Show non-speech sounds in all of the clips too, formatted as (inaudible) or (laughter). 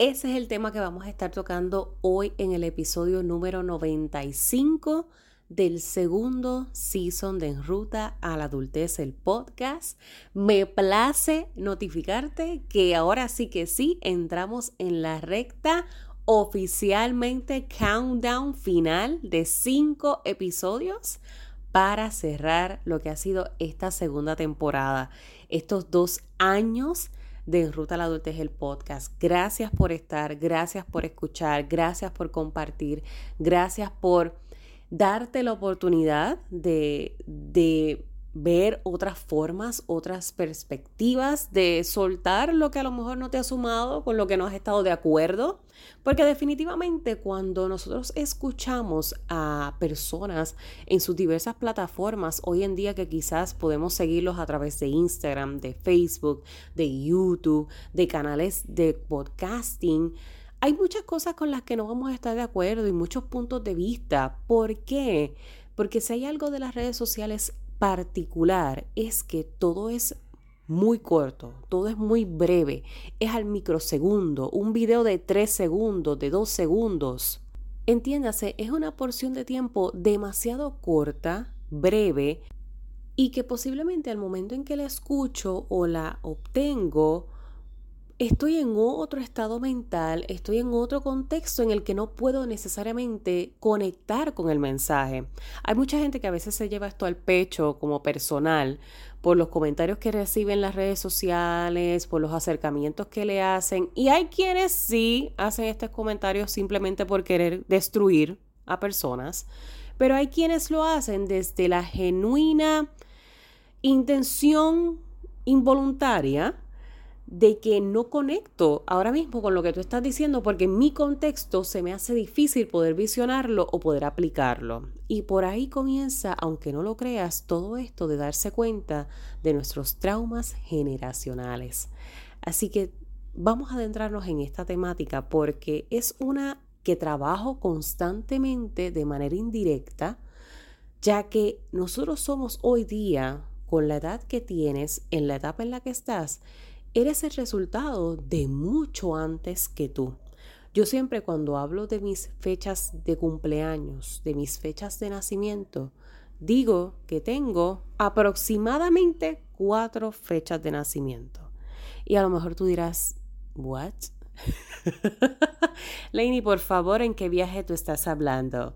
Ese es el tema que vamos a estar tocando hoy en el episodio número 95 del segundo season de En Ruta a la Adultez, el podcast. Me place notificarte que ahora sí que sí entramos en la recta oficialmente countdown final de cinco episodios para cerrar lo que ha sido esta segunda temporada. Estos dos años de En Ruta a la Adultez el podcast. Gracias por estar, gracias por escuchar, gracias por compartir, gracias por darte la oportunidad de, de ver otras formas, otras perspectivas, de soltar lo que a lo mejor no te ha sumado, con lo que no has estado de acuerdo, porque definitivamente cuando nosotros escuchamos a personas en sus diversas plataformas, hoy en día que quizás podemos seguirlos a través de Instagram, de Facebook, de YouTube, de canales de podcasting, hay muchas cosas con las que no vamos a estar de acuerdo y muchos puntos de vista. ¿Por qué? Porque si hay algo de las redes sociales particular es que todo es muy corto, todo es muy breve, es al microsegundo, un video de tres segundos, de dos segundos. Entiéndase, es una porción de tiempo demasiado corta, breve, y que posiblemente al momento en que la escucho o la obtengo, estoy en otro estado mental, estoy en otro contexto en el que no puedo necesariamente conectar con el mensaje. Hay mucha gente que a veces se lleva esto al pecho como personal por los comentarios que reciben en las redes sociales, por los acercamientos que le hacen. Y hay quienes sí hacen estos comentarios simplemente por querer destruir a personas, pero hay quienes lo hacen desde la genuina intención involuntaria de que no conecto ahora mismo con lo que tú estás diciendo porque en mi contexto se me hace difícil poder visionarlo o poder aplicarlo. Y por ahí comienza, aunque no lo creas, todo esto de darse cuenta de nuestros traumas generacionales. Así que vamos a adentrarnos en esta temática porque es una que trabajo constantemente de manera indirecta, ya que nosotros somos hoy día, con la edad que tienes, en la etapa en la que estás, eres el resultado de mucho antes que tú. Yo siempre cuando hablo de mis fechas de cumpleaños, de mis fechas de nacimiento, digo que tengo aproximadamente cuatro fechas de nacimiento. Y a lo mejor tú dirás, ¿what? (laughs) Lainey, por favor, ¿en qué viaje tú estás hablando?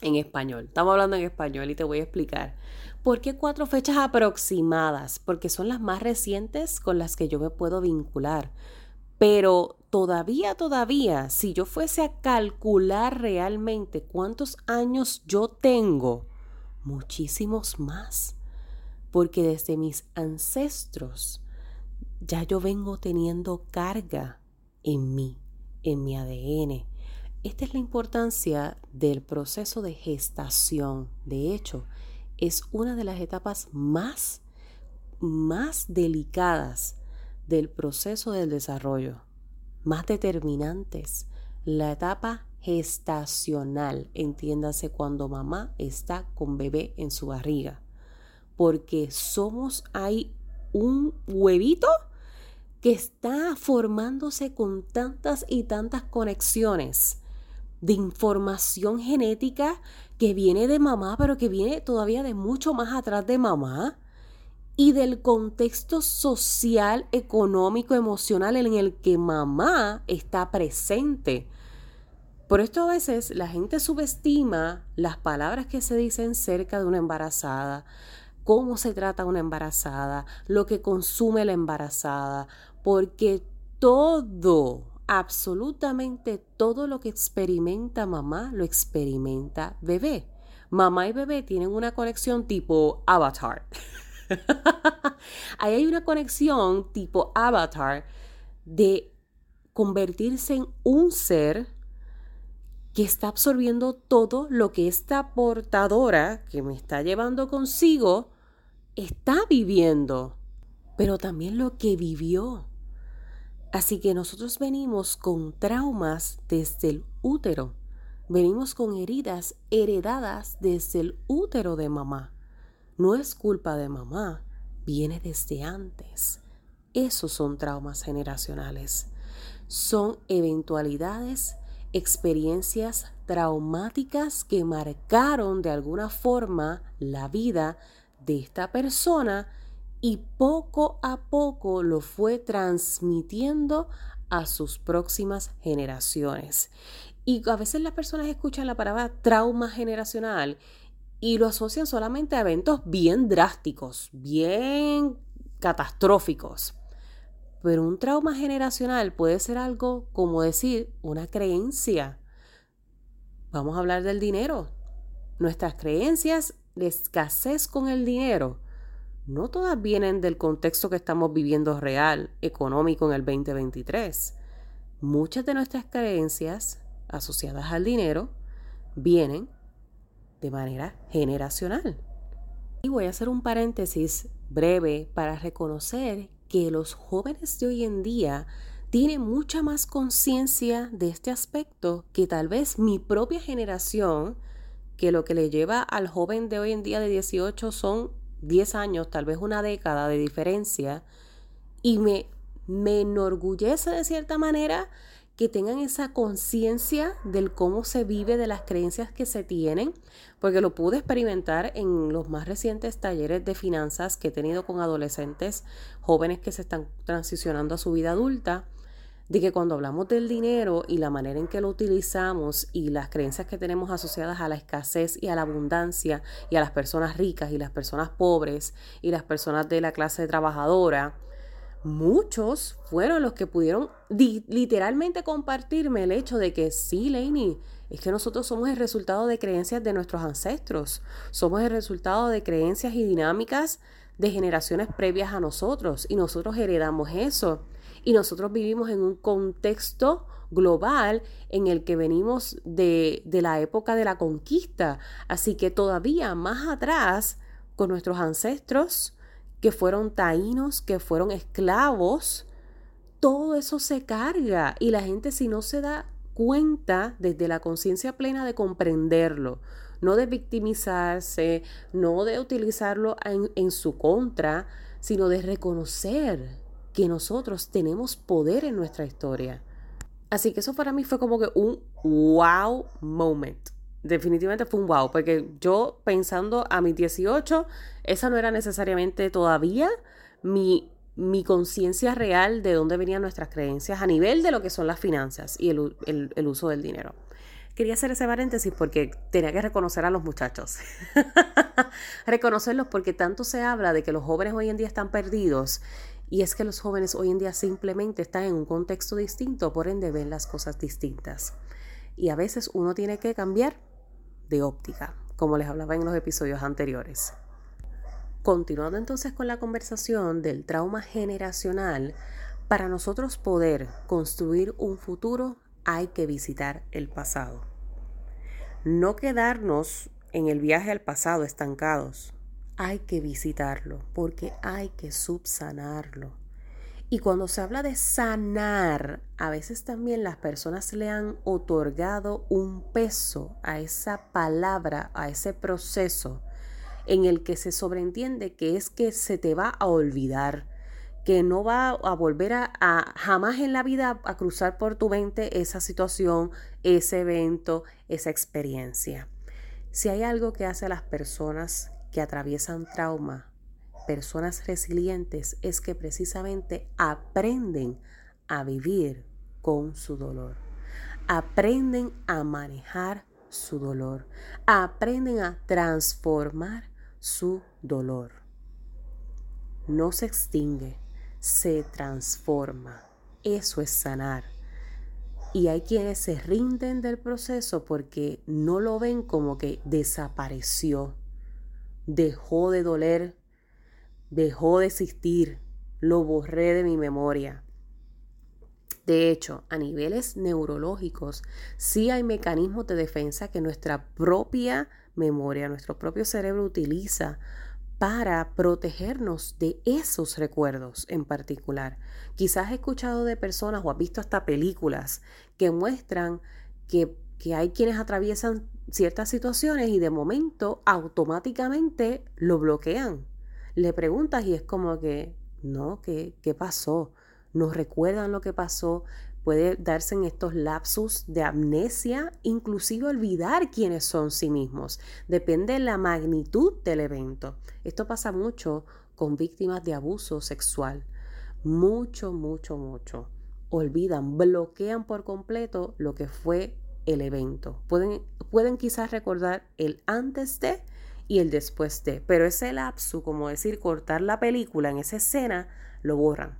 En español. Estamos hablando en español y te voy a explicar. ¿Por qué cuatro fechas aproximadas? Porque son las más recientes con las que yo me puedo vincular. Pero todavía, todavía, si yo fuese a calcular realmente cuántos años yo tengo, muchísimos más. Porque desde mis ancestros ya yo vengo teniendo carga en mí, en mi ADN. Esta es la importancia del proceso de gestación. De hecho, es una de las etapas más, más delicadas del proceso del desarrollo, más determinantes. La etapa gestacional, entiéndase cuando mamá está con bebé en su barriga, porque somos, hay un huevito que está formándose con tantas y tantas conexiones de información genética que viene de mamá, pero que viene todavía de mucho más atrás de mamá y del contexto social, económico, emocional en el que mamá está presente. Por esto a veces la gente subestima las palabras que se dicen cerca de una embarazada, cómo se trata una embarazada, lo que consume la embarazada, porque todo absolutamente todo lo que experimenta mamá lo experimenta bebé. Mamá y bebé tienen una conexión tipo avatar. (laughs) Ahí hay una conexión tipo avatar de convertirse en un ser que está absorbiendo todo lo que esta portadora que me está llevando consigo está viviendo, pero también lo que vivió. Así que nosotros venimos con traumas desde el útero, venimos con heridas heredadas desde el útero de mamá. No es culpa de mamá, viene desde antes. Esos son traumas generacionales. Son eventualidades, experiencias traumáticas que marcaron de alguna forma la vida de esta persona y poco a poco lo fue transmitiendo a sus próximas generaciones. Y a veces las personas escuchan la palabra trauma generacional y lo asocian solamente a eventos bien drásticos, bien catastróficos. Pero un trauma generacional puede ser algo como decir una creencia. Vamos a hablar del dinero. Nuestras creencias de escasez con el dinero no todas vienen del contexto que estamos viviendo real, económico en el 2023. Muchas de nuestras creencias asociadas al dinero vienen de manera generacional. Y voy a hacer un paréntesis breve para reconocer que los jóvenes de hoy en día tienen mucha más conciencia de este aspecto que tal vez mi propia generación, que lo que le lleva al joven de hoy en día de 18 son 10 años, tal vez una década de diferencia, y me, me enorgullece de cierta manera que tengan esa conciencia del cómo se vive, de las creencias que se tienen, porque lo pude experimentar en los más recientes talleres de finanzas que he tenido con adolescentes jóvenes que se están transicionando a su vida adulta de que cuando hablamos del dinero y la manera en que lo utilizamos y las creencias que tenemos asociadas a la escasez y a la abundancia y a las personas ricas y las personas pobres y las personas de la clase trabajadora, muchos fueron los que pudieron literalmente compartirme el hecho de que sí, Lainey, es que nosotros somos el resultado de creencias de nuestros ancestros, somos el resultado de creencias y dinámicas de generaciones previas a nosotros y nosotros heredamos eso y nosotros vivimos en un contexto global en el que venimos de, de la época de la conquista. Así que todavía más atrás, con nuestros ancestros que fueron taínos, que fueron esclavos, todo eso se carga y la gente si no se da cuenta desde la conciencia plena de comprenderlo, no de victimizarse, no de utilizarlo en, en, su contra, sino de reconocer que nosotros tenemos poder en nuestra historia. Así que eso para mí fue como que un wow moment. Definitivamente fue un wow, porque yo pensando a mis 18, esa no era necesariamente todavía mi, mi conciencia real de dónde venían nuestras creencias a nivel de lo que son las finanzas y el, el uso del dinero. Quería hacer ese paréntesis porque tenía que reconocer a los muchachos. (laughs) Reconocerlos porque tanto se habla de que los jóvenes hoy en día están perdidos y es que los jóvenes hoy en día simplemente están en un contexto distinto, por ende ven las cosas distintas. Y a veces uno tiene que cambiar de óptica, como les hablaba en los episodios anteriores. Continuando entonces con la conversación del trauma generacional, para nosotros poder construir un futuro hay que visitar el pasado. No quedarnos en el viaje al pasado estancados, hay que visitarlo porque hay que subsanarlo. Y cuando se habla de sanar, a veces también las personas le han otorgado un peso a esa palabra, a ese proceso en el que se sobreentiende que es que se te va a olvidar, que no va a volver a, a, jamás en la vida a cruzar por tu mente esa situación, ese evento, esa experiencia. Si hay algo que hace a las personas que atraviesan trauma, personas resilientes, es que precisamente aprenden a vivir con su dolor. Aprenden a manejar su dolor. Aprenden a transformar su dolor. No se extingue, se transforma. Eso es sanar. Y hay quienes se rinden del proceso porque no lo ven como que desapareció dejó de doler, dejó de existir, lo borré de mi memoria. De hecho, a niveles neurológicos, sí hay mecanismos de defensa que nuestra propia memoria, nuestro propio cerebro utiliza para protegernos de esos recuerdos en particular. Quizás has escuchado de personas o has visto hasta películas que muestran que, que hay quienes atraviesan ciertas situaciones y de momento automáticamente lo bloquean. Le preguntas y es como que, no, ¿qué, qué pasó? nos recuerdan lo que pasó, puede darse en estos lapsus de amnesia, inclusive olvidar quiénes son sí mismos. Depende de la magnitud del evento. Esto pasa mucho con víctimas de abuso sexual. Mucho, mucho, mucho. Olvidan, bloquean por completo lo que fue el evento. Pueden, pueden quizás recordar el antes de y el después de, pero ese lapso, como decir, cortar la película en esa escena, lo borran.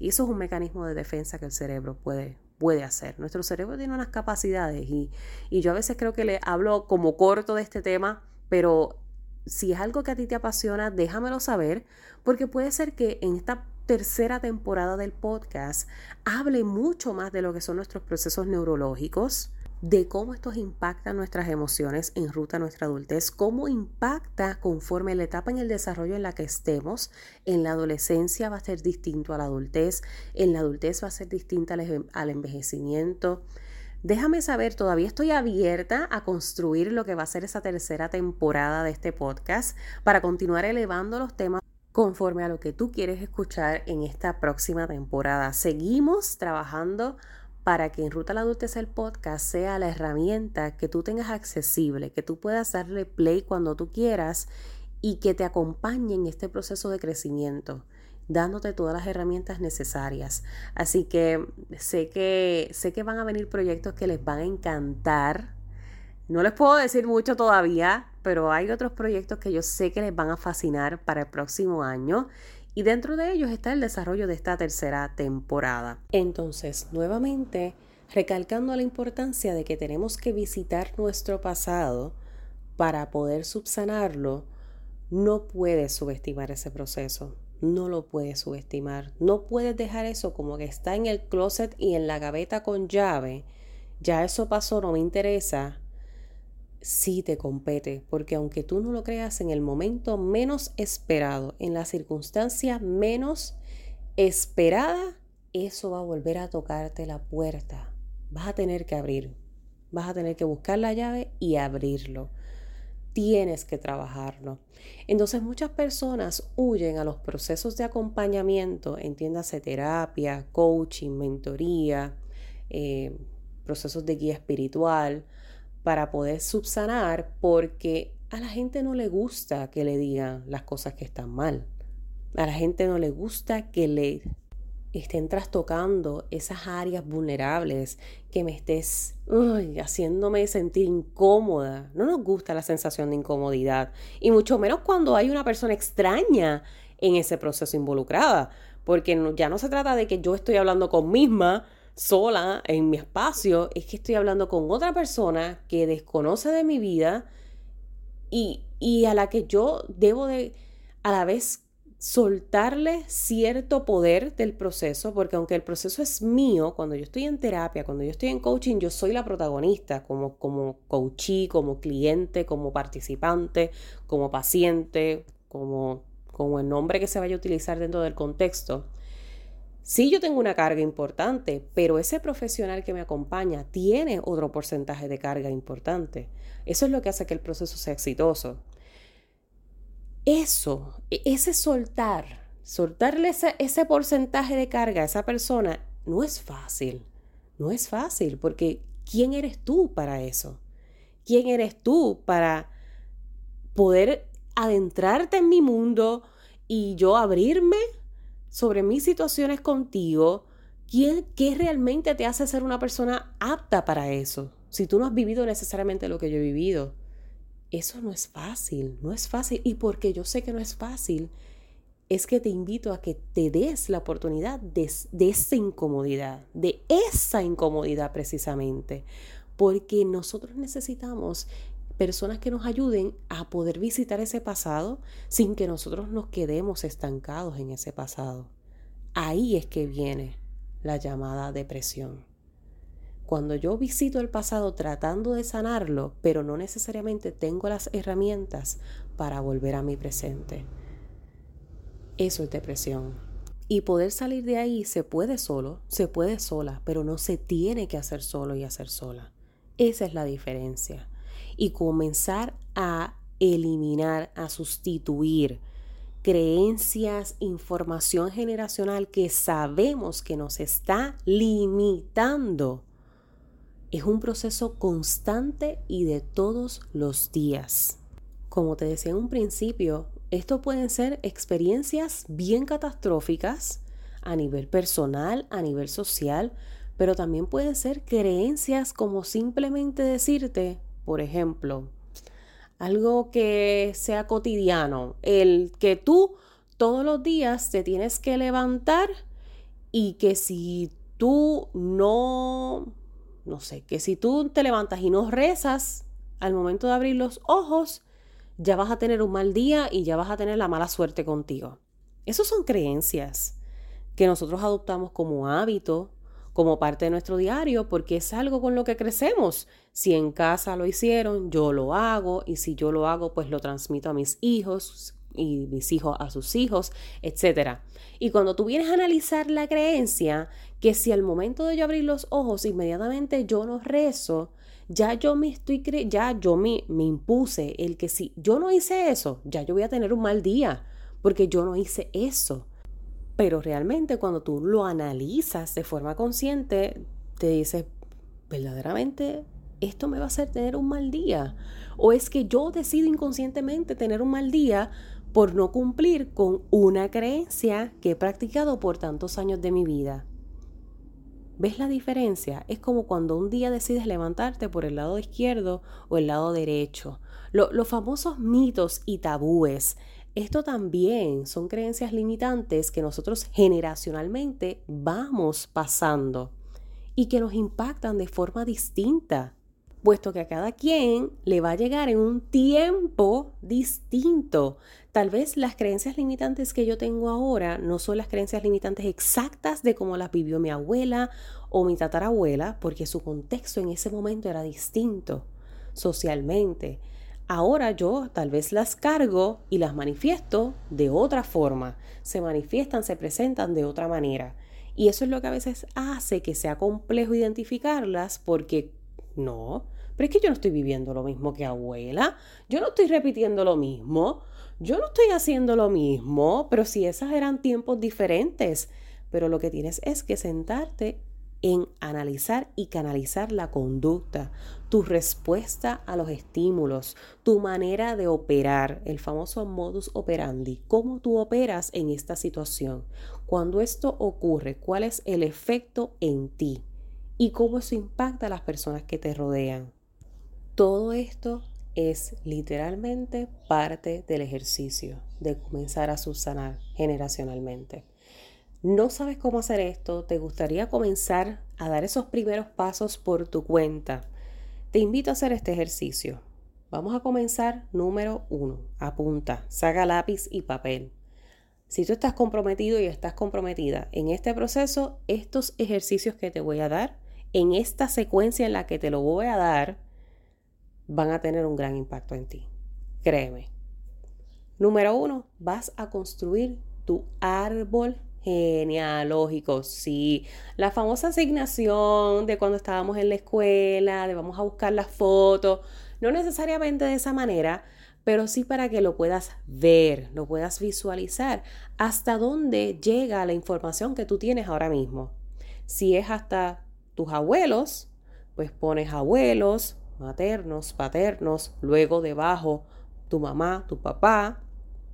Y eso es un mecanismo de defensa que el cerebro puede, puede hacer. Nuestro cerebro tiene unas capacidades y, y yo a veces creo que le hablo como corto de este tema, pero si es algo que a ti te apasiona, déjamelo saber, porque puede ser que en esta tercera temporada del podcast hable mucho más de lo que son nuestros procesos neurológicos, de cómo estos impactan nuestras emociones en ruta a nuestra adultez, cómo impacta conforme la etapa en el desarrollo en la que estemos. En la adolescencia va a ser distinto a la adultez, en la adultez va a ser distinta al envejecimiento. Déjame saber, todavía estoy abierta a construir lo que va a ser esa tercera temporada de este podcast para continuar elevando los temas conforme a lo que tú quieres escuchar en esta próxima temporada. Seguimos trabajando para que en Ruta a la Adultez el podcast sea la herramienta que tú tengas accesible, que tú puedas darle play cuando tú quieras y que te acompañe en este proceso de crecimiento, dándote todas las herramientas necesarias. Así que sé que sé que van a venir proyectos que les van a encantar. No les puedo decir mucho todavía, pero hay otros proyectos que yo sé que les van a fascinar para el próximo año y dentro de ellos está el desarrollo de esta tercera temporada. Entonces, nuevamente, recalcando la importancia de que tenemos que visitar nuestro pasado para poder subsanarlo, no puedes subestimar ese proceso. No lo puedes subestimar. No puedes dejar eso como que está en el closet y en la gaveta con llave. Ya eso pasó, no me interesa sí te compete, porque aunque tú no lo creas en el momento menos esperado, en la circunstancia menos esperada, eso va a volver a tocarte la puerta. Vas a tener que abrir, vas a tener que buscar la llave y abrirlo. Tienes que trabajarlo. Entonces muchas personas huyen a los procesos de acompañamiento, entiéndase terapia, coaching, mentoría, eh, procesos de guía espiritual, para poder subsanar porque a la gente no le gusta que le digan las cosas que están mal. A la gente no le gusta que le estén trastocando esas áreas vulnerables, que me estés haciéndome sentir incómoda. No nos gusta la sensación de incomodidad, y mucho menos cuando hay una persona extraña en ese proceso involucrada, porque ya no se trata de que yo estoy hablando con misma, sola en mi espacio, es que estoy hablando con otra persona que desconoce de mi vida y, y a la que yo debo de a la vez soltarle cierto poder del proceso, porque aunque el proceso es mío, cuando yo estoy en terapia, cuando yo estoy en coaching, yo soy la protagonista como, como coachee, como cliente, como participante, como paciente, como, como el nombre que se vaya a utilizar dentro del contexto. Sí, yo tengo una carga importante, pero ese profesional que me acompaña tiene otro porcentaje de carga importante. Eso es lo que hace que el proceso sea exitoso. Eso, e, ese soltar, soltarle ese, ese porcentaje de carga a esa persona, no es fácil. No es fácil, porque ¿quién eres tú para eso? ¿Quién eres tú para poder adentrarte en mi mundo y yo abrirme sobre mis situaciones contigo, ¿quién, ¿qué realmente te hace ser una persona apta para eso? Si tú no has vivido necesariamente lo que yo he vivido. Eso no es fácil, no es fácil. Y porque yo sé que no es fácil, es que te invito a que te des la oportunidad de, de esa incomodidad, de esa incomodidad precisamente. Porque nosotros necesitamos personas que nos ayuden a poder visitar ese pasado sin que nosotros nos quedemos estancados en ese pasado. Ahí es que viene la llamada depresión. Cuando yo visito el pasado tratando de sanarlo, pero no necesariamente tengo las herramientas para volver a mi presente. Eso es depresión. Y poder salir de ahí se puede solo, se puede sola, pero no se tiene que hacer solo y hacer sola. Esa es la diferencia. Y comenzar a eliminar, a sustituir creencias, información generacional que sabemos que nos está limitando es un proceso constante y de todos los días. Como te decía en un principio, esto pueden ser experiencias bien catastróficas a nivel personal, a nivel social, pero también pueden ser creencias como simplemente decirte, por ejemplo, algo que sea cotidiano, el que tú todos los días te tienes que levantar y que si tú no no sé, que si tú te levantas y no rezas al momento de abrir los ojos, ya vas a tener un mal día y ya vas a tener la mala suerte contigo. Esas son creencias que nosotros adoptamos como hábito, como parte de nuestro diario, porque es algo con lo que crecemos. Si en casa lo hicieron, yo lo hago, y si yo lo hago, pues lo transmito a mis hijos y mis hijos a sus hijos, etc. Y cuando tú vienes a analizar la creencia, que si al momento de yo abrir los ojos inmediatamente yo no rezo, ya yo me estoy cre ya yo me, me impuse el que si yo no hice eso, ya yo voy a tener un mal día, porque yo no hice eso. Pero realmente cuando tú lo analizas de forma consciente, te dices, verdaderamente esto me va a hacer tener un mal día. O es que yo decido inconscientemente tener un mal día por no cumplir con una creencia que he practicado por tantos años de mi vida. ¿Ves la diferencia? Es como cuando un día decides levantarte por el lado izquierdo o el lado derecho. los famosos mitos y tabúes. Esto también son creencias limitantes que nosotros generacionalmente vamos pasando y que nos impactan de forma distinta puesto que a cada quien le va a llegar en un tiempo distinto. Tal vez las creencias limitantes que yo tengo ahora no son las creencias limitantes exactas de cómo las vivió mi abuela o mi tatarabuela, porque su contexto en ese momento era distinto socialmente. Ahora yo tal vez las cargo y las manifiesto de otra forma. Se manifiestan, se presentan de otra manera. Y eso es lo que a veces hace que sea complejo identificarlas porque no, pero es que yo no estoy viviendo lo mismo que abuela, yo no estoy repitiendo lo mismo, yo no estoy haciendo lo mismo, pero si esas eran tiempos diferentes. Pero lo que tienes es que sentarte en analizar y canalizar la conducta, tu respuesta a los estímulos, tu manera de operar, el famoso modus operandi, cómo tú operas en esta situación. Cuando esto ocurre, ¿cuál es el efecto en ti? y cómo eso impacta a las personas que te rodean. Todo esto es literalmente parte del ejercicio de comenzar a subsanar generacionalmente. No sabes cómo hacer esto, te gustaría comenzar a dar esos primeros pasos por tu cuenta. Te invito a hacer este ejercicio. Vamos a comenzar número uno. Apunta, saca lápiz y papel. Si tú estás comprometido y estás comprometida en este proceso, estos ejercicios que te voy a dar en esta secuencia en la que te lo voy a dar, van a tener un gran impacto en ti. Créeme. Número uno, vas a construir tu árbol genealógico. Sí, la famosa asignación de cuando estábamos en la escuela, de vamos a buscar las fotos, no necesariamente de esa manera, pero sí para que lo puedas ver, lo puedas visualizar, hasta dónde llega la información que tú tienes ahora mismo. Si es hasta tus abuelos, pues pones abuelos, maternos, paternos, luego debajo tu mamá, tu papá,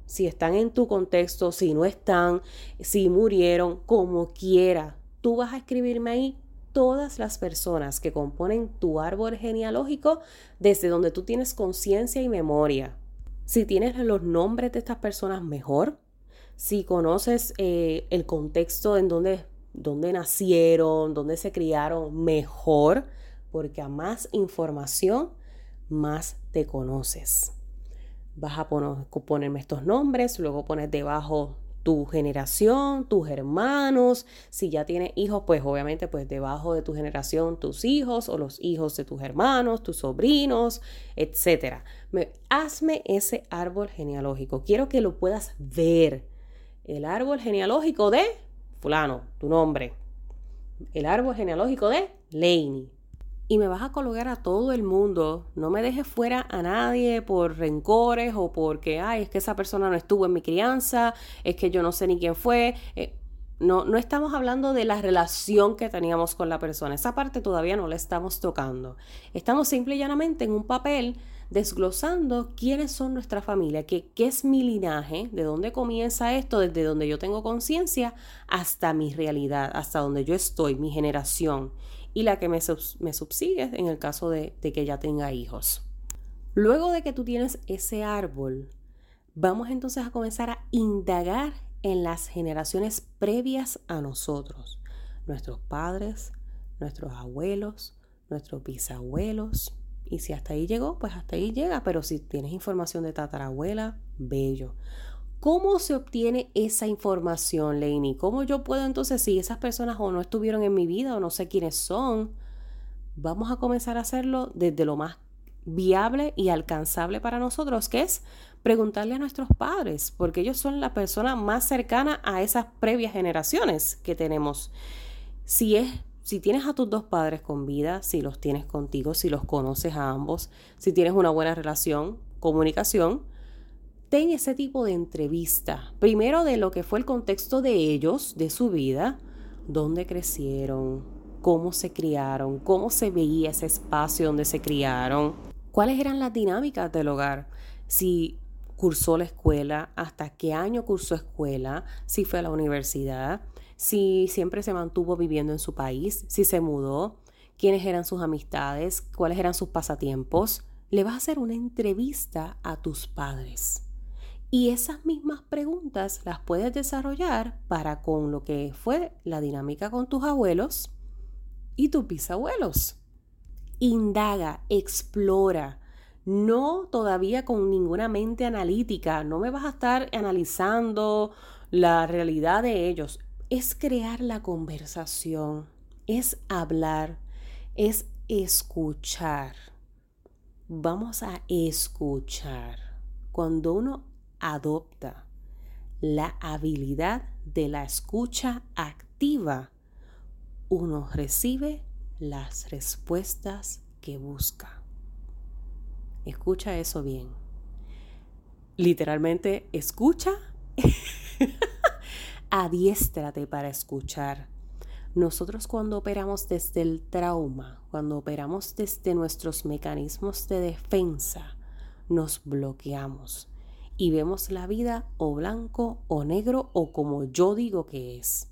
si están en tu contexto, si no están, si murieron, como quiera. Tú vas a escribirme ahí todas las personas que componen tu árbol genealógico desde donde tú tienes conciencia y memoria. Si tienes los nombres de estas personas mejor, si conoces eh, el contexto en donde dónde nacieron, dónde se criaron mejor, porque a más información, más te conoces. Vas a ponerme estos nombres, luego pones debajo tu generación, tus hermanos, si ya tienes hijos, pues obviamente pues debajo de tu generación tus hijos o los hijos de tus hermanos, tus sobrinos, etc. hazme ese árbol genealógico, quiero que lo puedas ver. El árbol genealógico de fulano, tu nombre. El árbol genealógico de Laney y me vas a colocar a todo el mundo. No me dejes fuera a nadie por rencores o porque, ay, es que esa persona no estuvo en mi crianza, es que yo no sé ni quién fue. Eh, no, no estamos hablando de la relación que teníamos con la persona. Esa parte todavía no la estamos tocando. Estamos simple y llanamente en un papel desglosando quiénes son nuestra familia, qué, es mi linaje, de dónde comienza esto, desde donde yo tengo conciencia hasta mi realidad, hasta donde yo estoy, mi generación y la que me, me subsigue en el caso de, de que ya tenga hijos. Luego de que tú tienes ese árbol, vamos entonces a comenzar a indagar en las generaciones previas a nosotros, nuestros padres, nuestros abuelos, nuestros bisabuelos. Y si hasta ahí llegó, pues hasta ahí llega. Pero si tienes información de tatarabuela, bello. ¿Cómo se obtiene esa información, Lainey? ¿Cómo yo puedo entonces, si esas personas o no estuvieron en mi vida o no sé quiénes son, vamos a comenzar a hacerlo desde lo más viable y alcanzable para nosotros, que es preguntarle a nuestros padres, porque ellos son la persona más cercana a esas previas generaciones que tenemos. Si es si tienes a tus dos padres con vida, si los tienes contigo, si los conoces a ambos, si tienes una buena relación, comunicación, ten ese tipo de entrevista. Primero de lo que fue el contexto de ellos, de su vida, dónde crecieron, cómo se criaron, cómo se veía ese espacio donde se criaron, cuáles eran las dinámicas del hogar, si cursó la escuela, hasta qué año cursó escuela, si fue a la universidad, si siempre se mantuvo viviendo en su país, si se mudó, quiénes eran sus amistades, cuáles eran sus pasatiempos. Le vas a hacer una entrevista a tus padres. Y esas mismas preguntas las puedes desarrollar para con lo que fue la dinámica con tus abuelos y tus bisabuelos. Indaga, explora. No todavía con ninguna mente analítica. No me vas a estar analizando la realidad de ellos. Es crear la conversación. Es hablar. Es escuchar. Vamos a escuchar. Cuando uno adopta la habilidad de la escucha activa, uno recibe las respuestas que busca. Escucha eso bien. Literalmente, escucha. (laughs) Adiéstrate para escuchar. Nosotros cuando operamos desde el trauma, cuando operamos desde nuestros mecanismos de defensa, nos bloqueamos y vemos la vida o blanco o negro o como yo digo que es.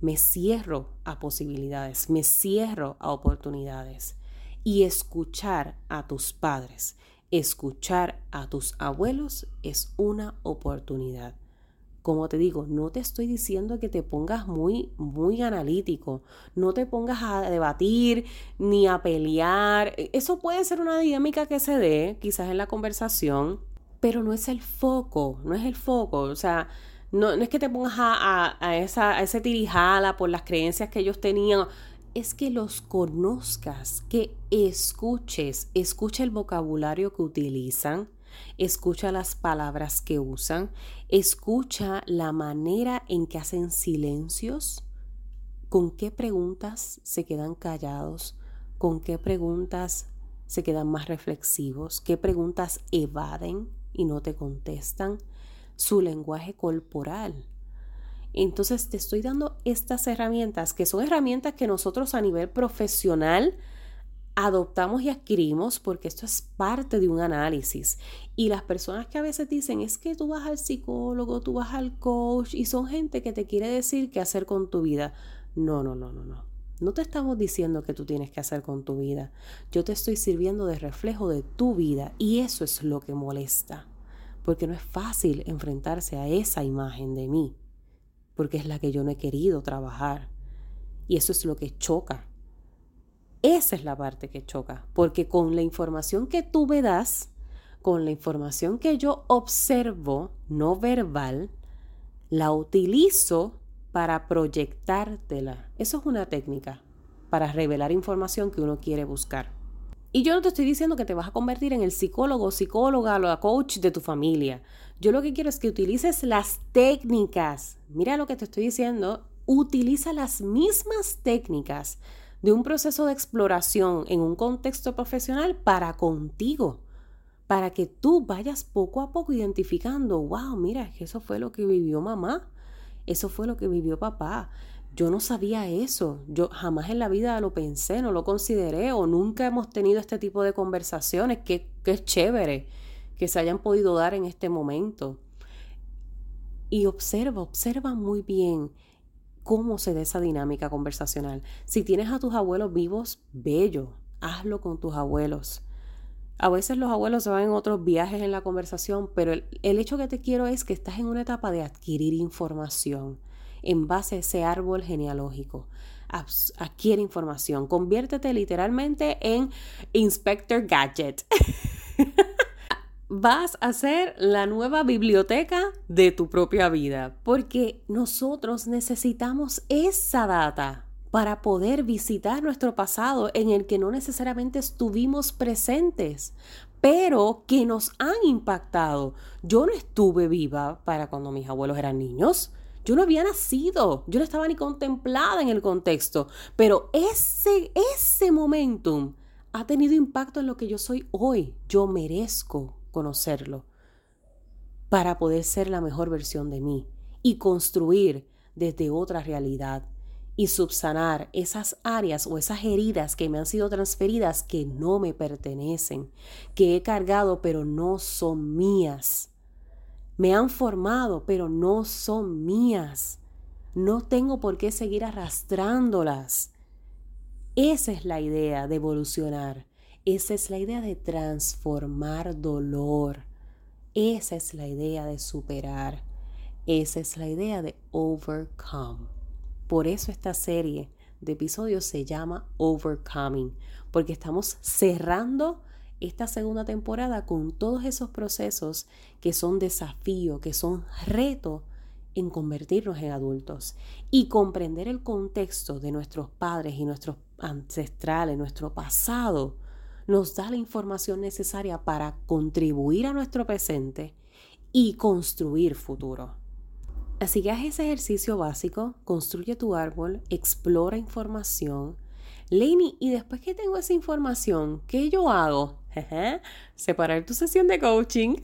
Me cierro a posibilidades, me cierro a oportunidades. Y escuchar a tus padres, escuchar a tus abuelos es una oportunidad. Como te digo, no te estoy diciendo que te pongas muy, muy analítico, no te pongas a debatir ni a pelear. Eso puede ser una dinámica que se dé quizás en la conversación, pero no es el foco, no es el foco, o sea, no, es que te pongas a, a, esa, a ese tirijala por las creencias que ellos tenían, es que los conozcas, que escuches, escucha el vocabulario que utilizan, escucha las palabras que usan, escucha la manera en que hacen silencios, con qué preguntas se quedan callados, con qué preguntas se quedan más reflexivos, qué preguntas evaden y no te contestan, su lenguaje corporal. Entonces te estoy dando estas herramientas, que son herramientas que nosotros a nivel profesional adoptamos y adquirimos porque esto es parte de un análisis. Y las personas que a veces dicen es que tú vas al psicólogo, tú vas al coach y son gente que te quiere decir qué hacer con tu vida. No, no, no, no, no. No te estamos diciendo que tú tienes que hacer con tu vida. Yo te estoy sirviendo de reflejo de tu vida y eso es lo que molesta. Porque no es fácil enfrentarse a esa imagen de mí. Porque es la que yo no he querido trabajar. Y eso es lo que choca. Esa es la parte que choca. Porque con la información que tú me das, con la información que yo observo no verbal, la utilizo para proyectártela. Eso es una técnica para revelar información que uno quiere buscar. Y yo no te estoy diciendo que te vas a convertir en el psicólogo, psicóloga o la coach de tu familia. Yo lo que quiero es que utilices las técnicas. Mira lo que te estoy diciendo. Utiliza las mismas técnicas de un proceso de exploración en un contexto profesional para contigo, para que tú vayas poco a poco identificando, wow, mira, eso fue lo que vivió mamá, eso fue lo que vivió papá, yo no sabía eso, yo jamás en la vida lo pensé, no lo consideré o nunca hemos tenido este tipo de conversaciones, que, es chévere que se hayan podido dar en este momento. Y observa, observa muy bien cómo se da esa dinámica conversacional. Si tienes a tus abuelos vivos, bello, hazlo con tus abuelos. A veces los abuelos se van en otros viajes en la conversación, pero el, hecho que te quiero es que estás en una etapa de adquirir información en base a ese árbol genealógico. Adquiere información, conviértete literalmente en Inspector Gadget. (laughs) Vas a ser la nueva biblioteca de tu propia vida, porque nosotros necesitamos esa data para poder visitar nuestro pasado en el que no necesariamente estuvimos presentes, pero que nos han impactado. Yo no estuve viva para cuando mis abuelos eran niños. Yo no había nacido, yo no estaba ni contemplada en el contexto, pero ese, ese momentum ha tenido impacto en lo que yo soy hoy. Yo merezco conocerlo para poder ser la mejor versión de mí y construir desde otra realidad y subsanar esas áreas o esas heridas que me han sido transferidas que no me pertenecen, que he cargado pero no son mías. Me han formado, pero no son mías. No tengo por qué seguir arrastrándolas. Esa es la idea de evolucionar. Esa es la idea de transformar dolor. Esa es la idea de superar. Esa es la idea de overcome. Por eso esta serie de episodios se llama Overcoming, porque estamos cerrando esta segunda temporada con todos esos procesos que son desafío, que son reto en convertirnos en adultos y comprender el contexto de nuestros padres y nuestros ancestrales, nuestro pasado, nos da la información necesaria para contribuir a nuestro presente y construir futuro. Así que haz ese ejercicio básico, construye tu árbol, explora información, Lenny, y después que tengo esa información, ¿qué yo hago? (laughs) Separar tu sesión de coaching.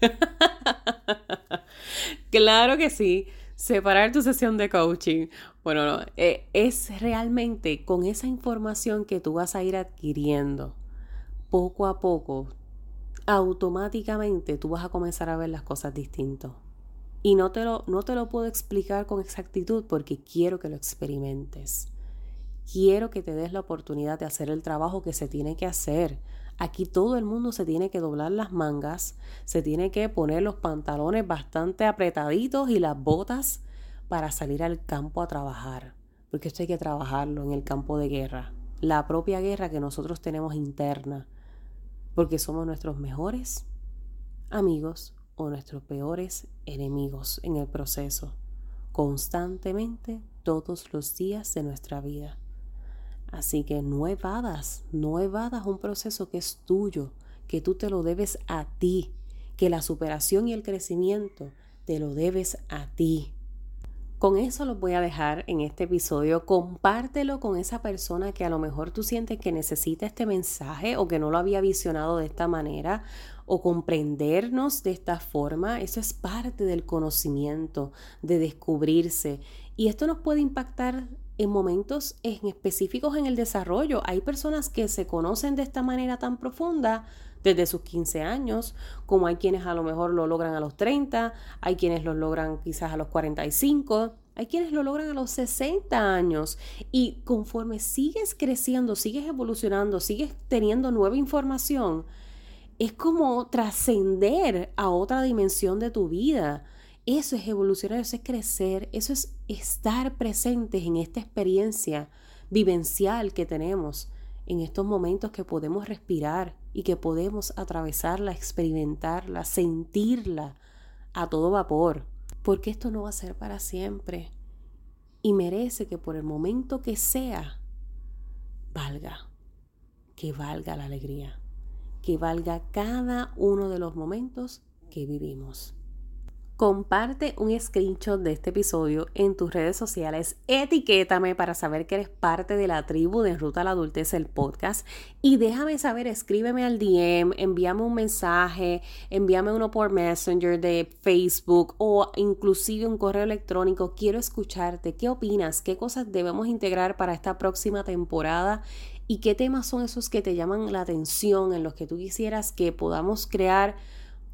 (laughs) claro que sí, separar tu sesión de coaching. Bueno, eh, es realmente con esa información que tú vas a ir adquiriendo poco a poco, automáticamente tú vas a comenzar a ver las cosas distintas. Y no te, lo, no te lo puedo explicar con exactitud porque quiero que lo experimentes. Quiero que te des la oportunidad de hacer el trabajo que se tiene que hacer. Aquí todo el mundo se tiene que doblar las mangas, se tiene que poner los pantalones bastante apretaditos y las botas para salir al campo a trabajar. Porque esto hay que trabajarlo en el campo de guerra. La propia guerra que nosotros tenemos interna. Porque somos nuestros mejores amigos o nuestros peores enemigos en el proceso. Constantemente todos los días de nuestra vida. Así que no evadas, no evadas un proceso que es tuyo, que tú te lo debes a ti, que la superación y el crecimiento te lo debes a ti. Con eso lo voy a dejar en este episodio. Compártelo con esa persona que a lo mejor tú sientes que necesita este mensaje o que no lo había visionado de esta manera o comprendernos de esta forma. Eso es parte del conocimiento, de descubrirse. Y esto nos puede impactar en momentos en específicos en el desarrollo. Hay personas que se conocen de esta manera tan profunda desde sus 15 años, como hay quienes a lo mejor lo logran a los 30, hay quienes lo logran quizás a los 45, hay quienes lo logran a los 60 años. Y conforme sigues creciendo, sigues evolucionando, sigues teniendo nueva información, es como trascender a otra dimensión de tu vida. Eso es evolucionar, eso es crecer, eso es estar presentes en esta experiencia vivencial que tenemos en estos momentos que podemos respirar y que podemos atravesarla, experimentarla, sentirla a todo vapor. porque esto no va a ser para siempre y merece que por el momento que sea, valga, que valga la alegría, que valga cada uno de los momentos que vivimos. Comparte un screenshot de este episodio en tus redes sociales, etiquétame para saber que eres parte de la tribu de Ruta a la Adultez, el podcast, y déjame saber, escríbeme al DM, envíame un mensaje, envíame uno por Messenger de Facebook o inclusive un correo electrónico. Quiero escucharte, ¿qué opinas? ¿Qué cosas debemos integrar para esta próxima temporada? ¿Y qué temas son esos que te llaman la atención, en los que tú quisieras que podamos crear?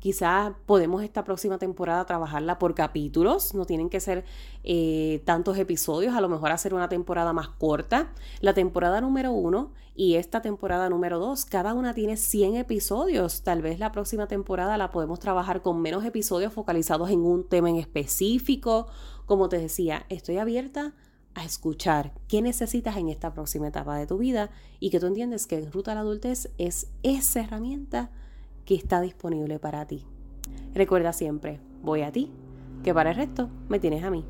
Quizás podemos esta próxima temporada trabajarla por capítulos, no tienen que ser eh, tantos episodios, a lo mejor hacer una temporada más corta. La temporada número uno y esta temporada número dos, cada una tiene 100 episodios. Tal vez la próxima temporada la podemos trabajar con menos episodios focalizados en un tema en específico. Como te decía, estoy abierta a escuchar qué necesitas en esta próxima etapa de tu vida y que tú entiendes que Ruta a la Adultez es esa herramienta que está disponible para ti. Recuerda siempre, voy a ti, que para el resto me tienes a mí.